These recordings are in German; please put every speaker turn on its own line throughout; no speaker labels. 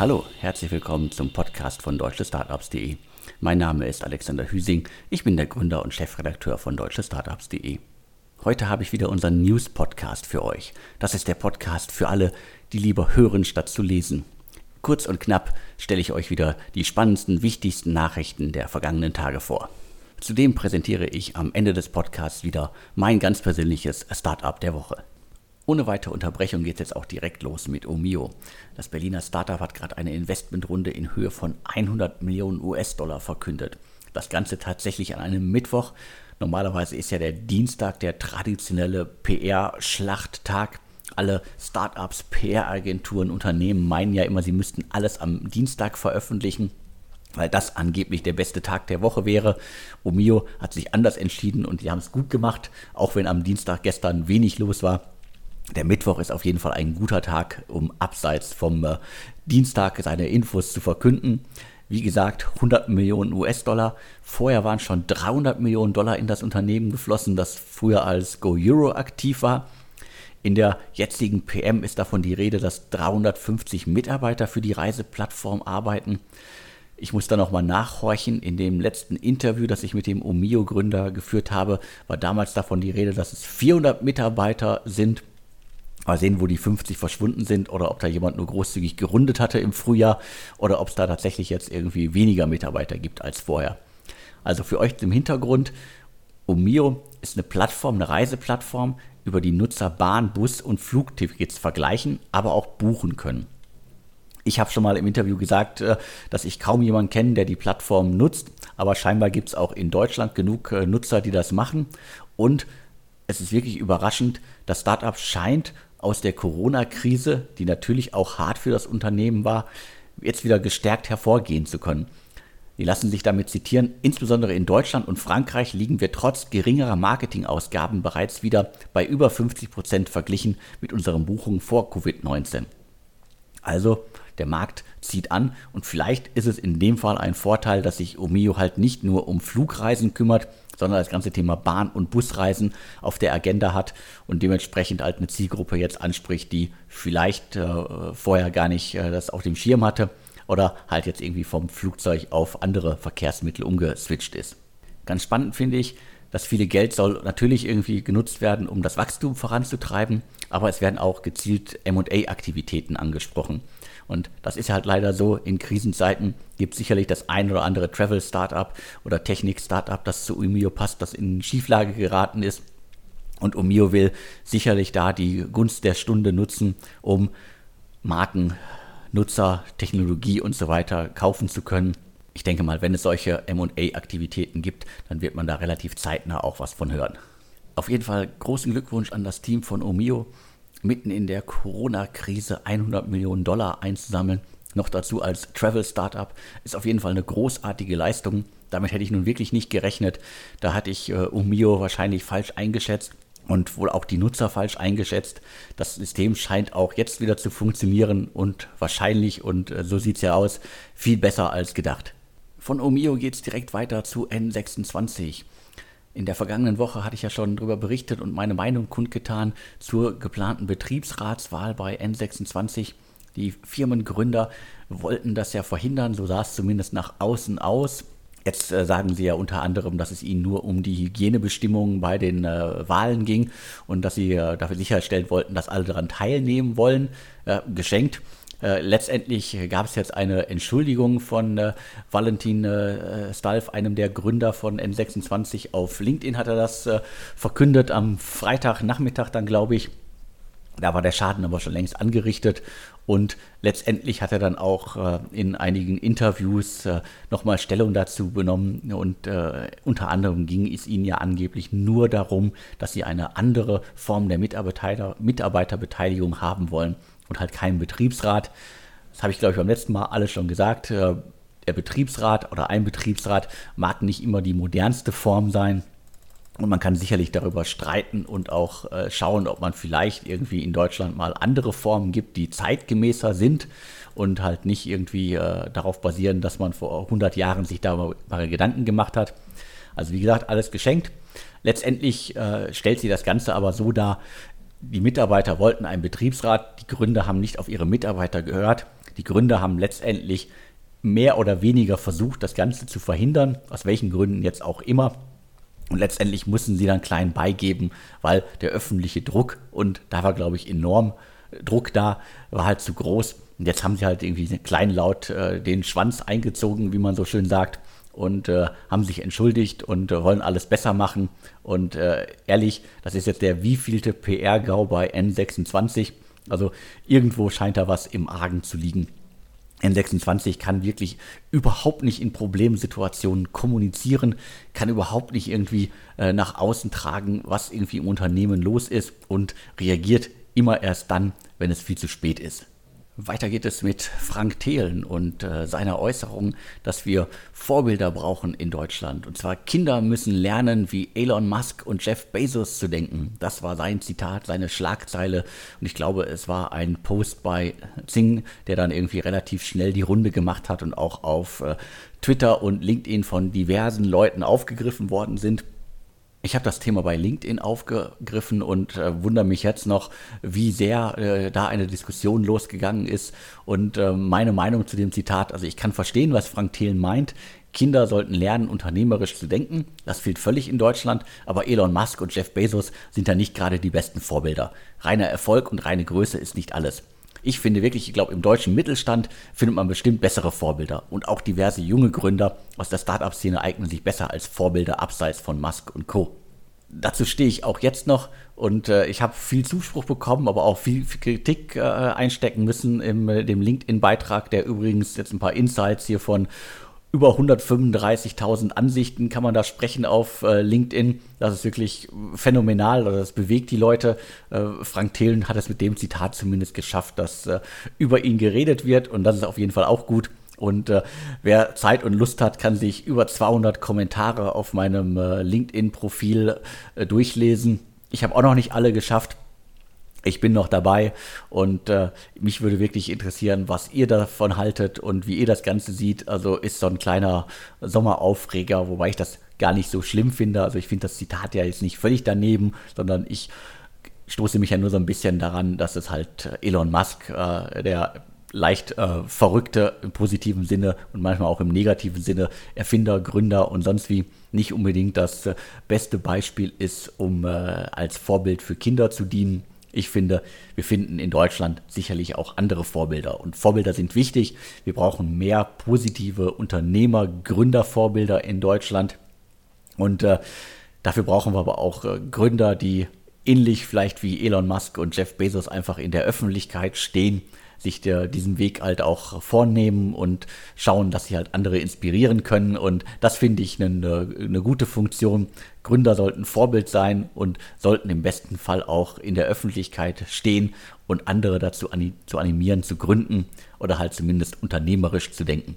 Hallo, herzlich willkommen zum Podcast von deutschestartups.de. Mein Name ist Alexander Hüsing, ich bin der Gründer und Chefredakteur von deutschestartups.de. Heute habe ich wieder unseren News-Podcast für euch. Das ist der Podcast für alle, die lieber hören statt zu lesen. Kurz und knapp stelle ich euch wieder die spannendsten, wichtigsten Nachrichten der vergangenen Tage vor. Zudem präsentiere ich am Ende des Podcasts wieder mein ganz persönliches Startup der Woche. Ohne weitere Unterbrechung geht es jetzt auch direkt los mit Omio. Das Berliner Startup hat gerade eine Investmentrunde in Höhe von 100 Millionen US-Dollar verkündet. Das Ganze tatsächlich an einem Mittwoch. Normalerweise ist ja der Dienstag der traditionelle PR-Schlachttag. Alle Startups, PR-Agenturen, Unternehmen meinen ja immer, sie müssten alles am Dienstag veröffentlichen weil das angeblich der beste Tag der Woche wäre. Omio hat sich anders entschieden und die haben es gut gemacht, auch wenn am Dienstag gestern wenig los war. Der Mittwoch ist auf jeden Fall ein guter Tag, um abseits vom äh, Dienstag seine Infos zu verkünden. Wie gesagt, 100 Millionen US-Dollar. Vorher waren schon 300 Millionen Dollar in das Unternehmen geflossen, das früher als Go Euro aktiv war. In der jetzigen PM ist davon die Rede, dass 350 Mitarbeiter für die Reiseplattform arbeiten. Ich muss da nochmal nachhorchen. In dem letzten Interview, das ich mit dem Omio-Gründer geführt habe, war damals davon die Rede, dass es 400 Mitarbeiter sind. Mal sehen, wo die 50 verschwunden sind oder ob da jemand nur großzügig gerundet hatte im Frühjahr oder ob es da tatsächlich jetzt irgendwie weniger Mitarbeiter gibt als vorher. Also für euch im Hintergrund, Omio ist eine Plattform, eine Reiseplattform, über die Nutzer Bahn, Bus und Flugtickets vergleichen, aber auch buchen können. Ich habe schon mal im Interview gesagt, äh, dass ich kaum jemanden kenne, der die Plattform nutzt, aber scheinbar gibt es auch in Deutschland genug äh, Nutzer, die das machen. Und es ist wirklich überraschend, das Startup scheint aus der Corona-Krise, die natürlich auch hart für das Unternehmen war, jetzt wieder gestärkt hervorgehen zu können. Die lassen sich damit zitieren, insbesondere in Deutschland und Frankreich liegen wir trotz geringerer Marketingausgaben bereits wieder bei über 50 Prozent verglichen mit unseren Buchungen vor Covid-19. Also der Markt zieht an und vielleicht ist es in dem Fall ein Vorteil, dass sich Omio halt nicht nur um Flugreisen kümmert, sondern das ganze Thema Bahn- und Busreisen auf der Agenda hat und dementsprechend halt eine Zielgruppe jetzt anspricht, die vielleicht äh, vorher gar nicht äh, das auf dem Schirm hatte oder halt jetzt irgendwie vom Flugzeug auf andere Verkehrsmittel umgeswitcht ist. Ganz spannend finde ich, das viele Geld soll natürlich irgendwie genutzt werden, um das Wachstum voranzutreiben, aber es werden auch gezielt MA-Aktivitäten angesprochen. Und das ist halt leider so, in Krisenzeiten gibt es sicherlich das ein oder andere Travel-Startup oder Technik-Startup, das zu Umio passt, das in Schieflage geraten ist. Und Umio will sicherlich da die Gunst der Stunde nutzen, um Marken, Nutzer, Technologie und so weiter kaufen zu können. Ich denke mal, wenn es solche MA-Aktivitäten gibt, dann wird man da relativ zeitnah auch was von hören. Auf jeden Fall großen Glückwunsch an das Team von Omio mitten in der Corona-Krise 100 Millionen Dollar einzusammeln, noch dazu als Travel-Startup, ist auf jeden Fall eine großartige Leistung. Damit hätte ich nun wirklich nicht gerechnet. Da hatte ich äh, Umio wahrscheinlich falsch eingeschätzt und wohl auch die Nutzer falsch eingeschätzt. Das System scheint auch jetzt wieder zu funktionieren und wahrscheinlich, und äh, so sieht es ja aus, viel besser als gedacht. Von Omio geht es direkt weiter zu N26. In der vergangenen Woche hatte ich ja schon darüber berichtet und meine Meinung kundgetan zur geplanten Betriebsratswahl bei N26. Die Firmengründer wollten das ja verhindern, so sah es zumindest nach außen aus. Jetzt äh, sagen sie ja unter anderem, dass es ihnen nur um die Hygienebestimmungen bei den äh, Wahlen ging und dass sie äh, dafür sicherstellen wollten, dass alle daran teilnehmen wollen. Äh, geschenkt. Äh, letztendlich gab es jetzt eine Entschuldigung von äh, Valentin äh, Stalf, einem der Gründer von N26. Auf LinkedIn hat er das äh, verkündet am Freitagnachmittag dann, glaube ich. Da war der Schaden aber schon längst angerichtet und letztendlich hat er dann auch äh, in einigen Interviews äh, nochmal Stellung dazu genommen und äh, unter anderem ging es ihnen ja angeblich nur darum, dass sie eine andere Form der Mitarbeiter Mitarbeiterbeteiligung haben wollen und halt keinen Betriebsrat. Das habe ich, glaube ich, beim letzten Mal alles schon gesagt. Äh, der Betriebsrat oder ein Betriebsrat mag nicht immer die modernste Form sein. Und man kann sicherlich darüber streiten und auch äh, schauen, ob man vielleicht irgendwie in Deutschland mal andere Formen gibt, die zeitgemäßer sind und halt nicht irgendwie äh, darauf basieren, dass man vor 100 Jahren sich darüber Gedanken gemacht hat. Also wie gesagt, alles geschenkt. Letztendlich äh, stellt sie das Ganze aber so dar, die Mitarbeiter wollten einen Betriebsrat, die Gründer haben nicht auf ihre Mitarbeiter gehört. Die Gründer haben letztendlich mehr oder weniger versucht, das Ganze zu verhindern, aus welchen Gründen jetzt auch immer. Und letztendlich mussten sie dann klein beigeben, weil der öffentliche Druck, und da war, glaube ich, enorm Druck da, war halt zu groß. Und jetzt haben sie halt irgendwie kleinlaut äh, den Schwanz eingezogen, wie man so schön sagt, und äh, haben sich entschuldigt und äh, wollen alles besser machen. Und äh, ehrlich, das ist jetzt der wievielte PR-GAU bei N26. Also irgendwo scheint da was im Argen zu liegen. N26 kann wirklich überhaupt nicht in Problemsituationen kommunizieren, kann überhaupt nicht irgendwie äh, nach außen tragen, was irgendwie im Unternehmen los ist und reagiert immer erst dann, wenn es viel zu spät ist. Weiter geht es mit Frank Thelen und äh, seiner Äußerung, dass wir Vorbilder brauchen in Deutschland. Und zwar Kinder müssen lernen, wie Elon Musk und Jeff Bezos zu denken. Das war sein Zitat, seine Schlagzeile. Und ich glaube, es war ein Post bei Zing, der dann irgendwie relativ schnell die Runde gemacht hat und auch auf äh, Twitter und LinkedIn von diversen Leuten aufgegriffen worden sind. Ich habe das Thema bei LinkedIn aufgegriffen und äh, wundere mich jetzt noch, wie sehr äh, da eine Diskussion losgegangen ist. Und äh, meine Meinung zu dem Zitat, also ich kann verstehen, was Frank Thelen meint. Kinder sollten lernen, unternehmerisch zu denken. Das fehlt völlig in Deutschland. Aber Elon Musk und Jeff Bezos sind da nicht gerade die besten Vorbilder. Reiner Erfolg und reine Größe ist nicht alles. Ich finde wirklich, ich glaube, im deutschen Mittelstand findet man bestimmt bessere Vorbilder. Und auch diverse junge Gründer aus der Startup-Szene eignen sich besser als Vorbilder abseits von Musk und Co. Dazu stehe ich auch jetzt noch und äh, ich habe viel Zuspruch bekommen, aber auch viel, viel Kritik äh, einstecken müssen in äh, dem LinkedIn-Beitrag, der übrigens jetzt ein paar Insights hier von über 135.000 Ansichten kann man da sprechen auf äh, LinkedIn. Das ist wirklich phänomenal. Also das bewegt die Leute. Äh, Frank Thelen hat es mit dem Zitat zumindest geschafft, dass äh, über ihn geredet wird. Und das ist auf jeden Fall auch gut. Und äh, wer Zeit und Lust hat, kann sich über 200 Kommentare auf meinem äh, LinkedIn-Profil äh, durchlesen. Ich habe auch noch nicht alle geschafft ich bin noch dabei und äh, mich würde wirklich interessieren, was ihr davon haltet und wie ihr das Ganze seht. Also ist so ein kleiner Sommeraufreger, wobei ich das gar nicht so schlimm finde. Also ich finde das Zitat ja jetzt nicht völlig daneben, sondern ich stoße mich ja nur so ein bisschen daran, dass es halt Elon Musk, äh, der leicht äh, verrückte im positiven Sinne und manchmal auch im negativen Sinne Erfinder, Gründer und sonst wie nicht unbedingt das beste Beispiel ist, um äh, als Vorbild für Kinder zu dienen. Ich finde, wir finden in Deutschland sicherlich auch andere Vorbilder. Und Vorbilder sind wichtig. Wir brauchen mehr positive Unternehmer, Gründervorbilder in Deutschland. Und äh, dafür brauchen wir aber auch äh, Gründer, die ähnlich vielleicht wie Elon Musk und Jeff Bezos einfach in der Öffentlichkeit stehen sich der, diesen Weg halt auch vornehmen und schauen, dass sie halt andere inspirieren können. Und das finde ich eine, eine gute Funktion. Gründer sollten Vorbild sein und sollten im besten Fall auch in der Öffentlichkeit stehen und andere dazu zu animieren, zu gründen oder halt zumindest unternehmerisch zu denken.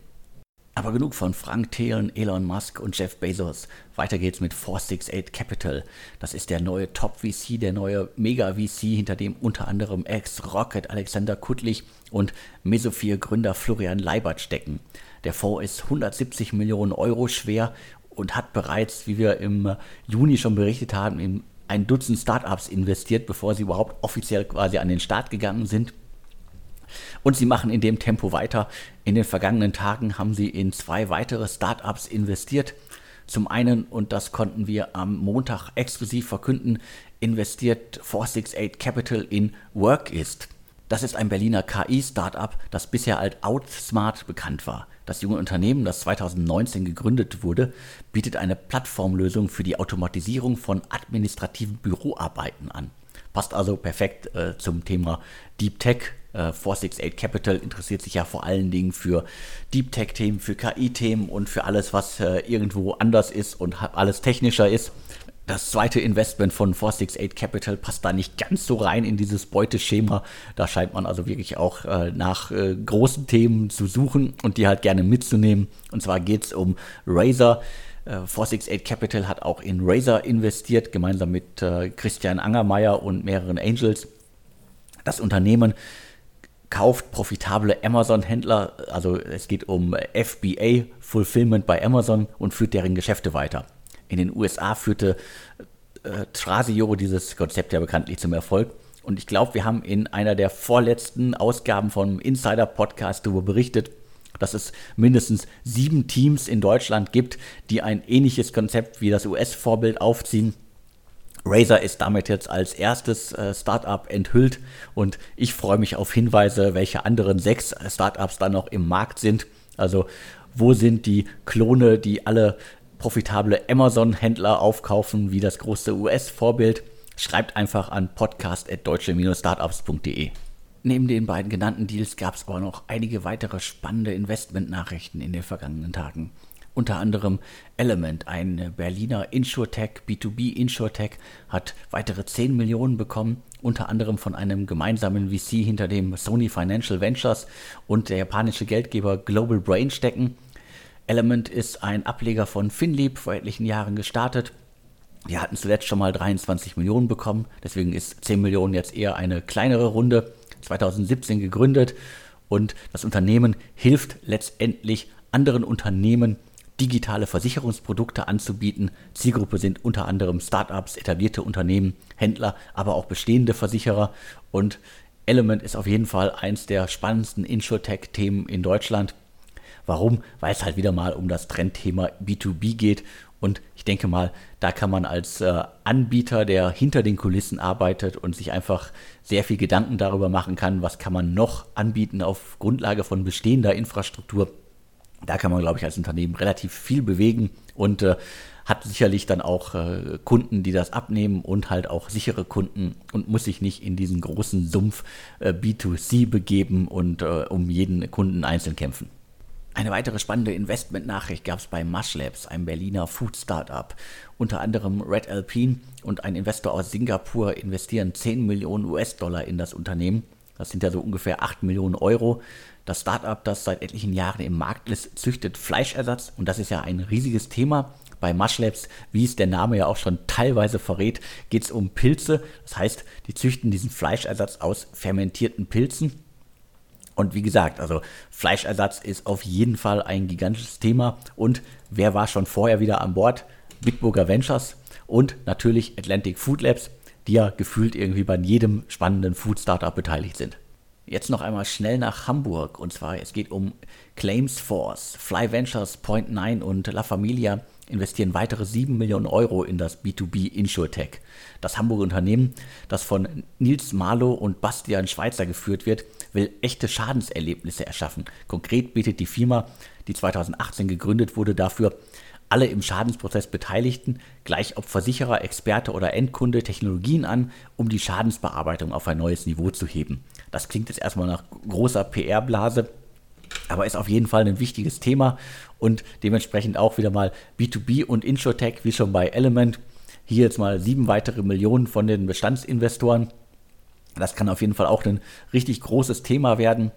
Aber genug von Frank Thelen, Elon Musk und Jeff Bezos. Weiter geht's mit 468 Capital. Das ist der neue Top-VC, der neue Mega-VC, hinter dem unter anderem Ex-Rocket Alexander Kuttlich und Mesophir-Gründer Florian Leibert stecken. Der Fonds ist 170 Millionen Euro schwer und hat bereits, wie wir im Juni schon berichtet haben, in ein Dutzend Startups investiert, bevor sie überhaupt offiziell quasi an den Start gegangen sind. Und sie machen in dem Tempo weiter. In den vergangenen Tagen haben sie in zwei weitere Startups investiert. Zum einen, und das konnten wir am Montag exklusiv verkünden, investiert 468 Capital in Workist. Das ist ein Berliner KI-Startup, das bisher als Outsmart bekannt war. Das junge Unternehmen, das 2019 gegründet wurde, bietet eine Plattformlösung für die Automatisierung von administrativen Büroarbeiten an. Passt also perfekt äh, zum Thema Deep Tech, äh, 468 Capital interessiert sich ja vor allen Dingen für Deep Tech-Themen, für KI-Themen und für alles, was äh, irgendwo anders ist und alles technischer ist. Das zweite Investment von 468 Capital passt da nicht ganz so rein in dieses Beuteschema. Da scheint man also wirklich auch äh, nach äh, großen Themen zu suchen und die halt gerne mitzunehmen. Und zwar geht es um Razer. 468 äh, Capital hat auch in Razer investiert, gemeinsam mit äh, Christian Angermeier und mehreren Angels. Das Unternehmen kauft profitable Amazon-Händler, also es geht um FBA, Fulfillment bei Amazon und führt deren Geschäfte weiter. In den USA führte äh, Trasio dieses Konzept ja bekanntlich zum Erfolg Und ich glaube, wir haben in einer der vorletzten Ausgaben vom Insider Podcast darüber berichtet, dass es mindestens sieben Teams in Deutschland gibt, die ein ähnliches Konzept wie das US-Vorbild aufziehen. Razer ist damit jetzt als erstes äh, Startup enthüllt und ich freue mich auf Hinweise, welche anderen sechs Startups da noch im Markt sind. Also wo sind die Klone, die alle profitable Amazon-Händler aufkaufen, wie das große US-Vorbild? Schreibt einfach an podcast.deutsche-startups.de. Neben den beiden genannten Deals gab es aber noch einige weitere spannende Investmentnachrichten in den vergangenen Tagen. Unter anderem Element, ein Berliner Insurtech, B2B Insurtech, hat weitere 10 Millionen bekommen, unter anderem von einem gemeinsamen VC hinter dem Sony Financial Ventures und der japanische Geldgeber Global Brain stecken. Element ist ein Ableger von Finlieb, vor etlichen Jahren gestartet. Wir hatten zuletzt schon mal 23 Millionen bekommen, deswegen ist 10 Millionen jetzt eher eine kleinere Runde. 2017 gegründet und das Unternehmen hilft letztendlich anderen Unternehmen, digitale Versicherungsprodukte anzubieten. Zielgruppe sind unter anderem Startups, etablierte Unternehmen, Händler, aber auch bestehende Versicherer. Und Element ist auf jeden Fall eins der spannendsten Insurtech-Themen in Deutschland. Warum? Weil es halt wieder mal um das Trendthema B2B geht. Und ich denke mal, da kann man als äh, Anbieter, der hinter den Kulissen arbeitet und sich einfach sehr viel Gedanken darüber machen kann, was kann man noch anbieten auf Grundlage von bestehender Infrastruktur, da kann man, glaube ich, als Unternehmen relativ viel bewegen und äh, hat sicherlich dann auch äh, Kunden, die das abnehmen und halt auch sichere Kunden und muss sich nicht in diesen großen Sumpf äh, B2C begeben und äh, um jeden Kunden einzeln kämpfen. Eine weitere spannende Investmentnachricht gab es bei Mushlabs, einem Berliner Food-Startup. Unter anderem Red Alpine und ein Investor aus Singapur investieren 10 Millionen US-Dollar in das Unternehmen. Das sind ja so ungefähr 8 Millionen Euro. Das Startup, das seit etlichen Jahren im Markt ist, züchtet Fleischersatz und das ist ja ein riesiges Thema. Bei Mushlabs, wie es der Name ja auch schon teilweise verrät, geht es um Pilze. Das heißt, die züchten diesen Fleischersatz aus fermentierten Pilzen. Und wie gesagt, also Fleischersatz ist auf jeden Fall ein gigantisches Thema. Und wer war schon vorher wieder an Bord? Bitburger Ventures und natürlich Atlantic Food Labs, die ja gefühlt irgendwie bei jedem spannenden Food Startup beteiligt sind. Jetzt noch einmal schnell nach Hamburg und zwar es geht um Claims Force, Fly Ventures, Point9 und La Familia investieren weitere 7 Millionen Euro in das B2B InsurTech. Das Hamburger Unternehmen, das von Nils Marlow und Bastian Schweitzer geführt wird, will echte Schadenserlebnisse erschaffen. Konkret bietet die Firma, die 2018 gegründet wurde, dafür alle im Schadensprozess Beteiligten, gleich ob Versicherer, Experte oder Endkunde, Technologien an, um die Schadensbearbeitung auf ein neues Niveau zu heben. Das klingt jetzt erstmal nach großer PR-Blase, aber ist auf jeden Fall ein wichtiges Thema und dementsprechend auch wieder mal B2B und Insurtech, wie schon bei Element. Hier jetzt mal sieben weitere Millionen von den Bestandsinvestoren. Das kann auf jeden Fall auch ein richtig großes Thema werden,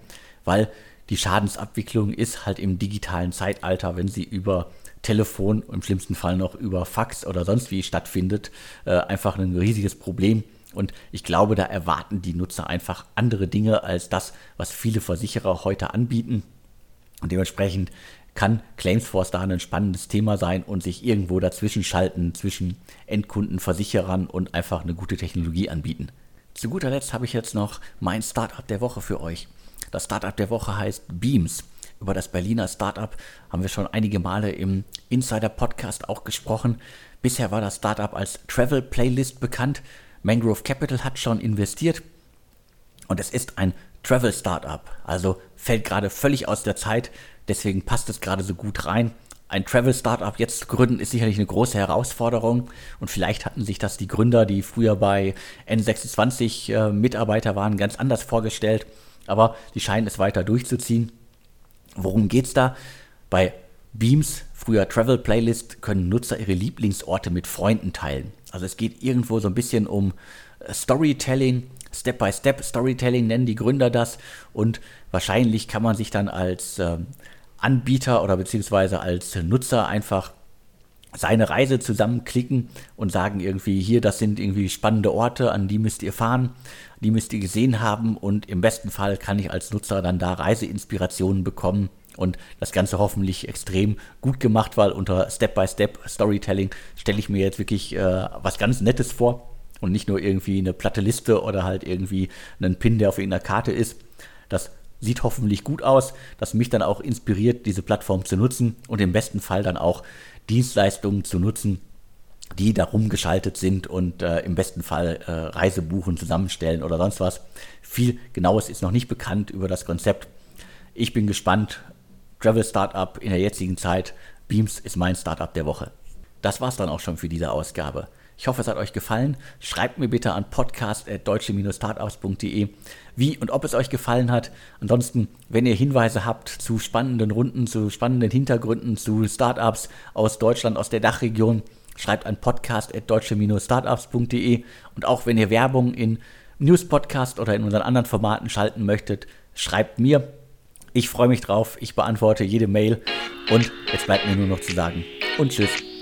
weil die Schadensabwicklung ist halt im digitalen Zeitalter, wenn sie über Telefon, im schlimmsten Fall noch über Fax oder sonst wie stattfindet, äh, einfach ein riesiges Problem. Und ich glaube, da erwarten die Nutzer einfach andere Dinge als das, was viele Versicherer heute anbieten. Und dementsprechend kann Claimsforce da ein spannendes Thema sein und sich irgendwo dazwischen schalten zwischen Endkunden, Versicherern und einfach eine gute Technologie anbieten. Zu guter Letzt habe ich jetzt noch mein Startup der Woche für euch. Das Startup der Woche heißt Beams. Über das Berliner Startup haben wir schon einige Male im Insider Podcast auch gesprochen. Bisher war das Startup als Travel Playlist bekannt. Mangrove Capital hat schon investiert und es ist ein Travel Startup, also fällt gerade völlig aus der Zeit, deswegen passt es gerade so gut rein. Ein Travel Startup jetzt zu gründen ist sicherlich eine große Herausforderung und vielleicht hatten sich das die Gründer, die früher bei N26 äh, Mitarbeiter waren, ganz anders vorgestellt, aber sie scheinen es weiter durchzuziehen. Worum geht's da? Bei Beams, früher Travel Playlist, können Nutzer ihre Lieblingsorte mit Freunden teilen. Also es geht irgendwo so ein bisschen um äh, Storytelling, Step-by-Step Storytelling nennen die Gründer das und wahrscheinlich kann man sich dann als äh, Anbieter oder beziehungsweise als Nutzer einfach seine Reise zusammenklicken und sagen irgendwie, hier, das sind irgendwie spannende Orte, an die müsst ihr fahren, die müsst ihr gesehen haben und im besten Fall kann ich als Nutzer dann da Reiseinspirationen bekommen und das Ganze hoffentlich extrem gut gemacht, weil unter Step-by-Step Storytelling stelle ich mir jetzt wirklich äh, was ganz Nettes vor. und nicht nur irgendwie eine platte Liste oder halt irgendwie einen Pin, der auf irgendeiner Karte ist. Das sieht hoffentlich gut aus, das mich dann auch inspiriert, diese Plattform zu nutzen und im besten Fall dann auch Dienstleistungen zu nutzen, die darum geschaltet sind und äh, im besten Fall äh, Reisebuchen zusammenstellen oder sonst was. Viel Genaues ist noch nicht bekannt über das Konzept. Ich bin gespannt. Travel Startup in der jetzigen Zeit. Beams ist mein Startup der Woche. Das war's dann auch schon für diese Ausgabe. Ich hoffe, es hat euch gefallen. Schreibt mir bitte an podcast.deutsche-startups.de, wie und ob es euch gefallen hat. Ansonsten, wenn ihr Hinweise habt zu spannenden Runden, zu spannenden Hintergründen, zu Startups aus Deutschland, aus der Dachregion, schreibt an podcast.deutsche-startups.de. Und auch wenn ihr Werbung in News-Podcast oder in unseren anderen Formaten schalten möchtet, schreibt mir. Ich freue mich drauf. Ich beantworte jede Mail. Und jetzt bleibt mir nur noch zu sagen. Und tschüss.